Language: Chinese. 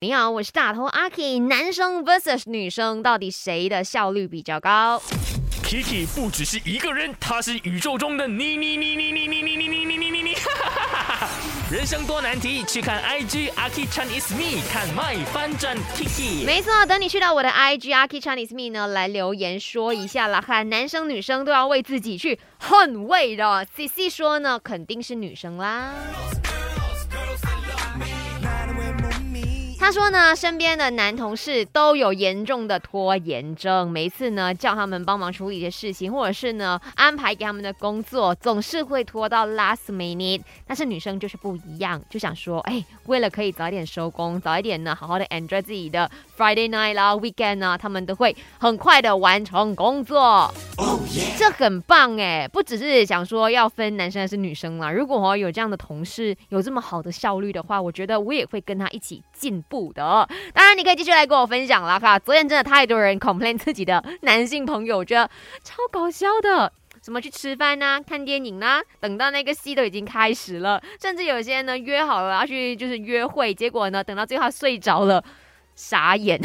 你好，我是大头阿 K。男生 vs 女生，到底谁的效率比较高？Kiki 不只是一个人，他是宇宙中的你你你你你你你你你你你你你。人生多难题，去看 IG a k i Chinese Me，看 My 翻转 Kiki。没错，等你去到我的 IG a k i Chinese Me 呢，来留言说一下啦，看男生女生都要为自己去捍卫的。C C 说呢，肯定是女生啦。他说呢，身边的男同事都有严重的拖延症，每次呢叫他们帮忙处理一些事情，或者是呢安排给他们的工作，总是会拖到 last minute。但是女生就是不一样，就想说，哎，为了可以早一点收工，早一点呢好好的 enjoy 自己的 Friday night 啦，weekend 呢，他们都会很快的完成工作。这很棒哎，不只是想说要分男生还是女生啦。如果有这样的同事有这么好的效率的话，我觉得我也会跟他一起进步。的，当然你可以继续来跟我分享啦，哈！昨天真的太多人 complain 自己的男性朋友，我觉得超搞笑的，什么去吃饭呐、看电影呐，等到那个戏都已经开始了，甚至有些人呢约好了要去就是约会，结果呢等到最后睡着了，傻眼。